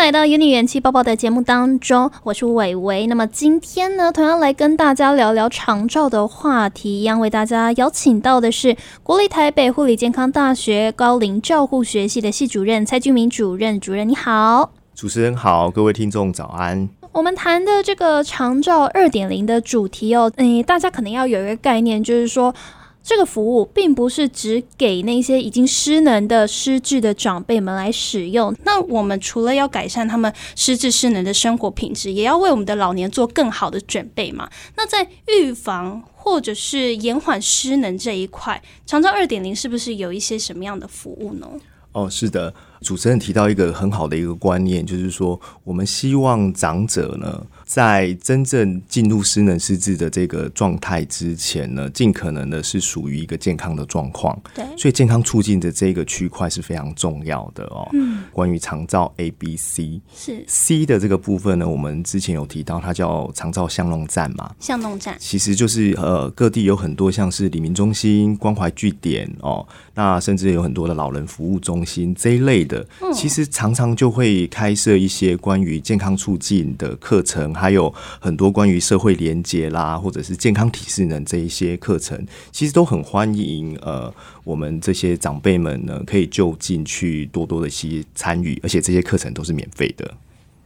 来到《有你元气爆爆》的节目当中，我是伟伟。那么今天呢，同样来跟大家聊聊长照的话题，一样为大家邀请到的是国立台北护理健康大学高龄照护学系的系主任蔡俊明主任。主任你好，主持人好，各位听众早安。我们谈的这个长照二点零的主题哦，嗯，大家可能要有一个概念，就是说。这个服务并不是只给那些已经失能的失智的长辈们来使用。那我们除了要改善他们失智失能的生活品质，也要为我们的老年做更好的准备嘛？那在预防或者是延缓失能这一块，长照二点零是不是有一些什么样的服务呢？哦，是的。主持人提到一个很好的一个观念，就是说，我们希望长者呢，在真正进入失能失智的这个状态之前呢，尽可能的是属于一个健康的状况。对，所以健康促进的这个区块是非常重要的哦。嗯，关于长照 A、B、C 是 C 的这个部分呢，我们之前有提到，它叫长照巷弄站嘛。巷弄站其实就是呃，各地有很多像是李明中心、关怀据点哦，那甚至有很多的老人服务中心这一类。的，其实常常就会开设一些关于健康促进的课程，还有很多关于社会连接啦，或者是健康体适能这一些课程，其实都很欢迎。呃，我们这些长辈们呢，可以就近去多多的去参与，而且这些课程都是免费的。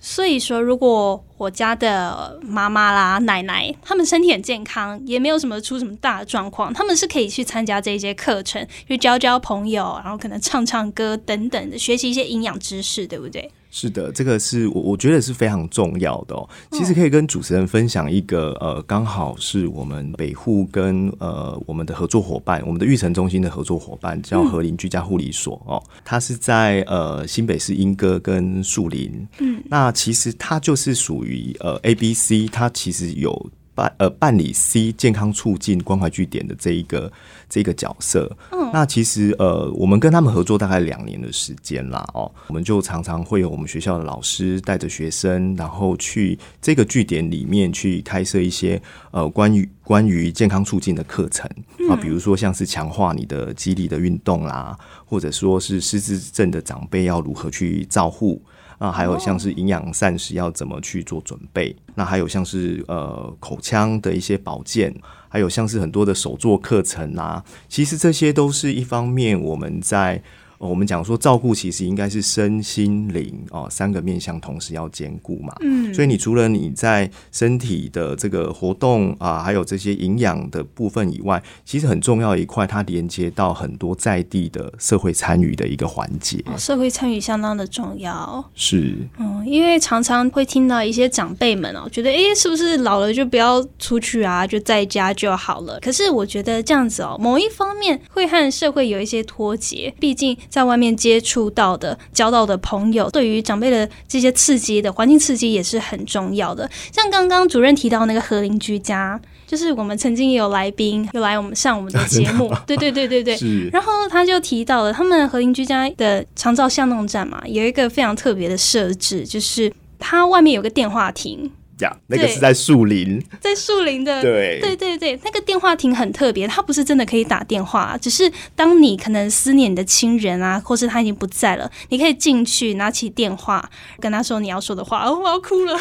所以说，如果我家的妈妈啦、奶奶，他们身体很健康，也没有什么出什么大的状况，他们是可以去参加这些课程，去交交朋友，然后可能唱唱歌等等的，学习一些营养知识，对不对？是的，这个是我我觉得是非常重要的哦。其实可以跟主持人分享一个呃，刚好是我们北护跟呃我们的合作伙伴，我们的育成中心的合作伙伴叫和林居家护理所哦，它是在呃新北市莺歌跟树林。嗯，那其实它就是属于呃 A B C，它其实有。办呃办理 C 健康促进关怀据点的这一个这个角色，嗯，那其实呃我们跟他们合作大概两年的时间啦，哦，我们就常常会有我们学校的老师带着学生，然后去这个据点里面去开设一些呃关于关于健康促进的课程。啊，比如说像是强化你的肌力的运动啦，或者说是失智症的长辈要如何去照护。那还有像是营养膳食要怎么去做准备？那还有像是呃口腔的一些保健，还有像是很多的手作课程啊，其实这些都是一方面我们在。我们讲说照顾其实应该是身心灵哦三个面向同时要兼顾嘛，嗯，所以你除了你在身体的这个活动啊，还有这些营养的部分以外，其实很重要一块，它连接到很多在地的社会参与的一个环节，社会参与相当的重要，是，嗯，因为常常会听到一些长辈们哦，觉得哎，是不是老了就不要出去啊，就在家就好了？可是我觉得这样子哦，某一方面会和社会有一些脱节，毕竟。在外面接触到的、交到的朋友，对于长辈的这些刺激的环境刺激也是很重要的。像刚刚主任提到那个和邻居家，就是我们曾经也有来宾有来我们上我们的 节目，对对对对对。然后他就提到了他们和邻居家的长照巷弄站嘛，有一个非常特别的设置，就是它外面有个电话亭。呀，那个是在树林，在树林的，对对对对，那个电话亭很特别，它不是真的可以打电话，只是当你可能思念你的亲人啊，或是他已经不在了，你可以进去拿起电话跟他说你要说的话，哦，我要哭了。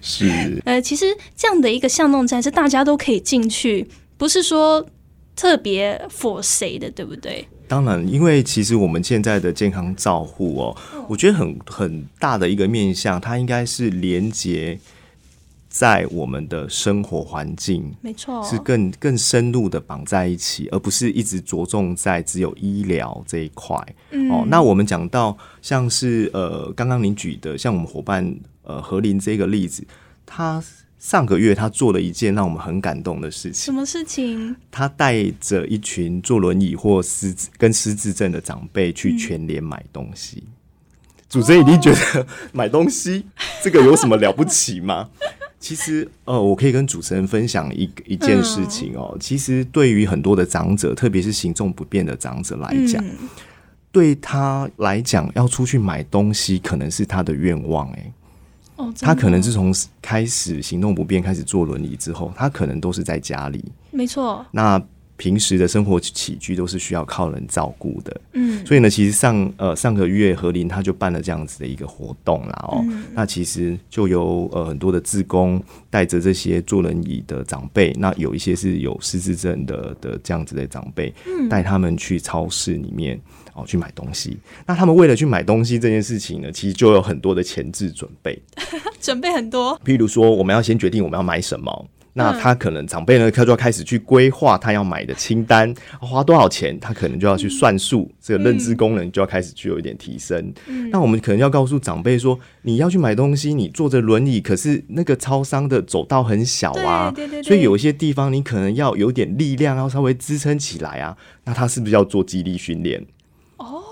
是，呃，其实这样的一个巷弄站是大家都可以进去，不是说特别 for 谁的，对不对？当然，因为其实我们现在的健康照护哦，我觉得很很大的一个面向，它应该是连接。在我们的生活环境，没错，是更更深入的绑在一起，而不是一直着重在只有医疗这一块。哦，那我们讲到像是呃，刚刚您举的，像我们伙伴呃何林这个例子，他上个月他做了一件让我们很感动的事情。什么事情？他带着一群坐轮椅或失跟失智症的长辈去全联买东西。主持人一定觉得买东西这个有什么了不起吗？其实，呃，我可以跟主持人分享一一件事情哦。其实，对于很多的长者，特别是行动不便的长者来讲，对他来讲，要出去买东西可能是他的愿望。哎，哦，他可能是从开始行动不便开始坐轮椅之后，他可能都是在家里。没错。那平时的生活起居都是需要靠人照顾的。嗯，所以呢，其实上呃上个月何林他就办了这样子的一个活动啦哦，嗯那其实就有呃很多的志工带着这些坐轮椅的长辈，那有一些是有失智症的的这样子的长辈，嗯带他们去超市里面哦去买东西。那他们为了去买东西这件事情呢，其实就有很多的前置准备，准备很多，譬如说我们要先决定我们要买什么。那嗯他可能长辈呢，他就要开始去规划他要买的清单，花多少钱，他可能就要去算数，这个认知功能就要开始具有一点提升。嗯那我们可能要告诉长辈说，你要去买东西，你坐着轮椅，可是那个超商的走道很小啊，对对对对所以有一些地方你可能要有点力量，要稍微支撑起来啊。那他是不是要做肌力训练？哦，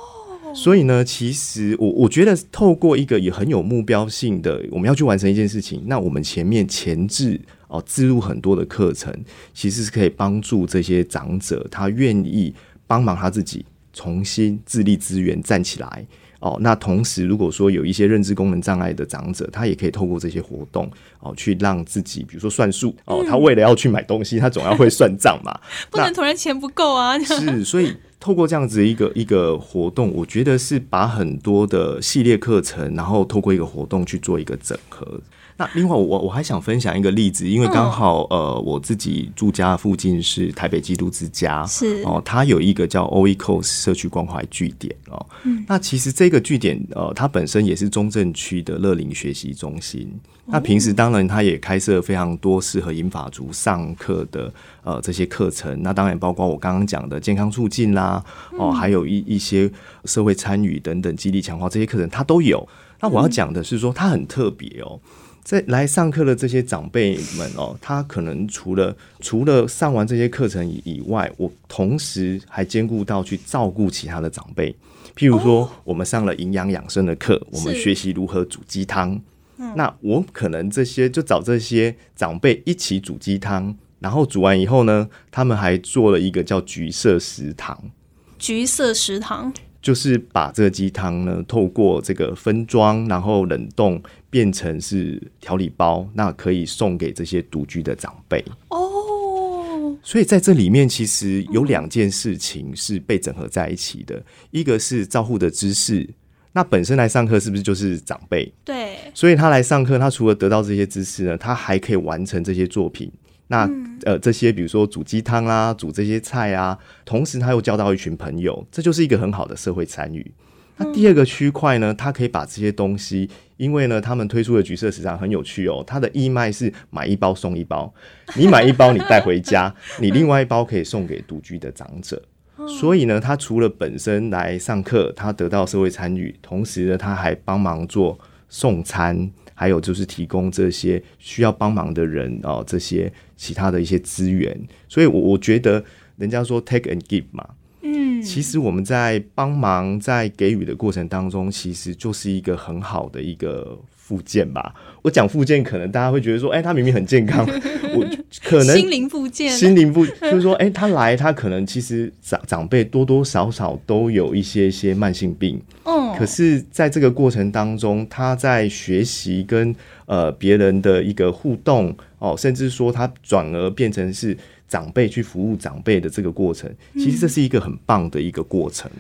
所以呢，其实我我觉得透过一个也很有目标性的，我们要去完成一件事情，那我们前面前置哦置入很多的课程，其实是可以帮助这些长者，他愿意帮忙他自己重新自立资源站起来。哦，那同时，如果说有一些认知功能障碍的长者，他也可以透过这些活动哦，去让自己，比如说算数哦，他为了要去买东西，他总要会算账嘛。不能突然钱不够啊，是，所以透过这样子一个一个活动，我觉得是把很多的系列课程，然后透过一个活动去做一个整合。那另外我，我还想分享一个例子，因为刚好、呃，我自己住家附近是台北基督之家，是哦，它有一个叫 o e c o s 社区关怀据点哦。那其实这个据点呃，它本身也是中正区的乐龄学习中心。那平时当然它也开设非常多适合银发族上课的呃这些课程。那当然包括我刚刚讲的健康促进啦，哦，还有一一些社会参与等等激励强化这些课程，它都有。那我要讲的是说，它很特别哦。在来上课的这些长辈们哦，他可能除了除了上完这些课程以以外，我同时还兼顾到去照顾其他的长辈。譬如说，我们上了营养养生的课，我们是学习如何煮鸡汤。那我可能这些就找这些长辈一起煮鸡汤，然后煮完以后呢，他们还做了一个叫橘色食堂。橘色食堂，就是把这个鸡汤呢，透过这个分装，然后冷冻变成是调理包，那可以送给这些独居的长辈。哦，所以在这里面，其实有两件事情是被整合在一起的，一个是照护的知识。那本身来上课是不是就是长辈？对，所以他来上课，他除了得到这些知识呢，他还可以完成这些作品。那、呃，这些比如说煮鸡汤啊，煮这些菜啊，同时他又交到一群朋友，这就是一个很好的社会参与。那第二个区块呢，他可以把这些东西，因为呢，他们推出的橘色食堂很有趣哦，它的义卖是买一包送一包，你买一包你带回家，你另外一包可以送给独居的长者。所以呢，他除了本身来上课，他得到社会参与，同时呢，他还帮忙做送餐，还有就是提供这些需要帮忙的人哦，这些其他的一些资源。所以我，我觉得人家说 take and give 嘛，嗯，其实我们在帮忙在给予的过程当中，其实就是一个很好的一个附件吧。我讲附件，可能大家会觉得说，哎、他明明很健康，我可能心灵复健，心灵不就是说，哎、他来，他可能其实长长辈多多少少都有一些些慢性病，嗯，可是在这个过程当中，他在学习跟呃别人的一个互动哦，甚至说他转而变成是长辈去服务长辈的这个过程，其实这是一个很棒的一个过程。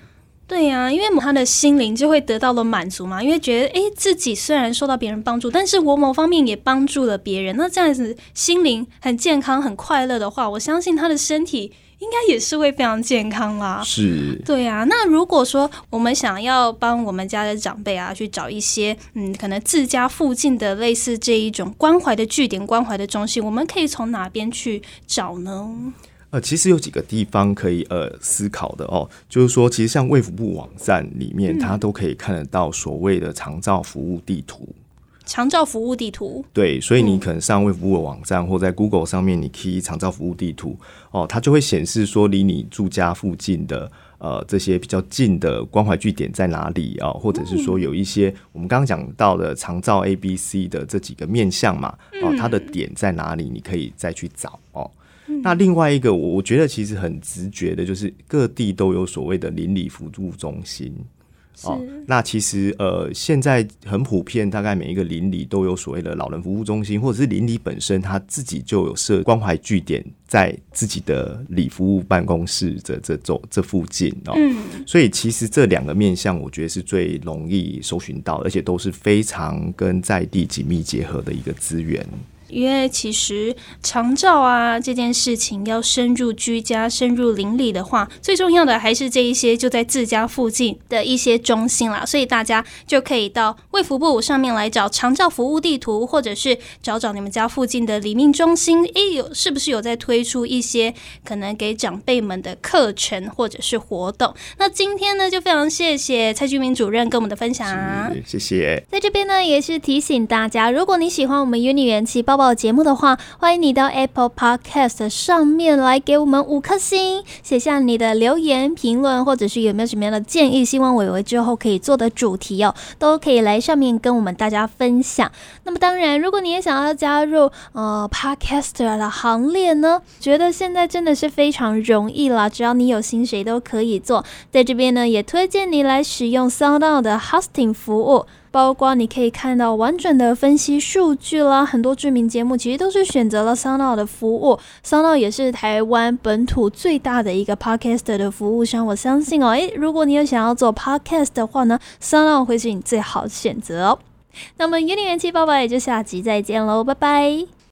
对呀、因为他的心灵就会得到了满足嘛，因为觉得诶自己虽然受到别人帮助，但是我某方面也帮助了别人，那这样子心灵很健康、很快乐的话，我相信他的身体应该也是会非常健康啦。是，对啊，那如果说我们想要帮我们家的长辈啊，去找一些嗯，可能自家附近的类似这一种关怀的据点、关怀的中心，我们可以从哪边去找呢？呃，其实有几个地方可以呃思考的哦，就是说，其实像卫福部网站里面，它都可以看得到所谓的长照服务地图。长照服务地图，对，所以你可能上卫福部的网站，或在 Google 上面，你 key 长照服务地图哦，它就会显示说离你住家附近的呃这些比较近的关怀据点在哪里啊、哦，或者是说有一些我们刚刚讲到的长照 A、B、C 的这几个面向嘛，哦，它的点在哪里，你可以再去找哦。那另外一个，我我觉得其实很直觉的，就是各地都有所谓的邻里辅助中心。哦，那其实呃，现在很普遍，大概每一个邻里都有所谓的老人服务中心，或者是邻里本身他自己就有设关怀据点在自己的里服务办公室这这这这附近哦。嗯，所以其实这两个面向，我觉得是最容易搜寻到，而且都是非常跟在地紧密结合的一个资源。因为其实长照啊这件事情要深入居家、深入邻里的话，最重要的还是这一些就在自家附近的一些中心啦。所以大家就可以到卫福部上面来找长照服务地图，或者是找找你们家附近的里命中心，诶，有是不是有在推出一些可能给长辈们的课程或者是活动？那今天呢，就非常谢谢蔡居民主任跟我们的分享，谢谢。在这边呢，也是提醒大家，如果你喜欢我们 Uni 元气包。报节目的话，欢迎你到 Apple Podcast 上面来给我们五颗星，写下你的留言评论，或者是有没有什么样的建议，希望伟伟之后可以做的主题哦，都可以来上面跟我们大家分享。那么当然，如果你也想要加入呃 Podcaster 的行列呢，觉得现在真的是非常容易了，只要你有心，谁都可以做。在这边呢，也推荐你来使用 Sound 的 Hosting 服务。包括你可以看到完整的分析数据啦，很多知名节目其实都是选择了 Sound 的服务，Sound 也是台湾本土最大的一个 Podcast 的服务商。我相信哦，诶，如果你有想要做 Podcast 的话呢，Sound 会是你最好的选择哦。那么，元年元气爸爸也就下集再见喽，拜拜。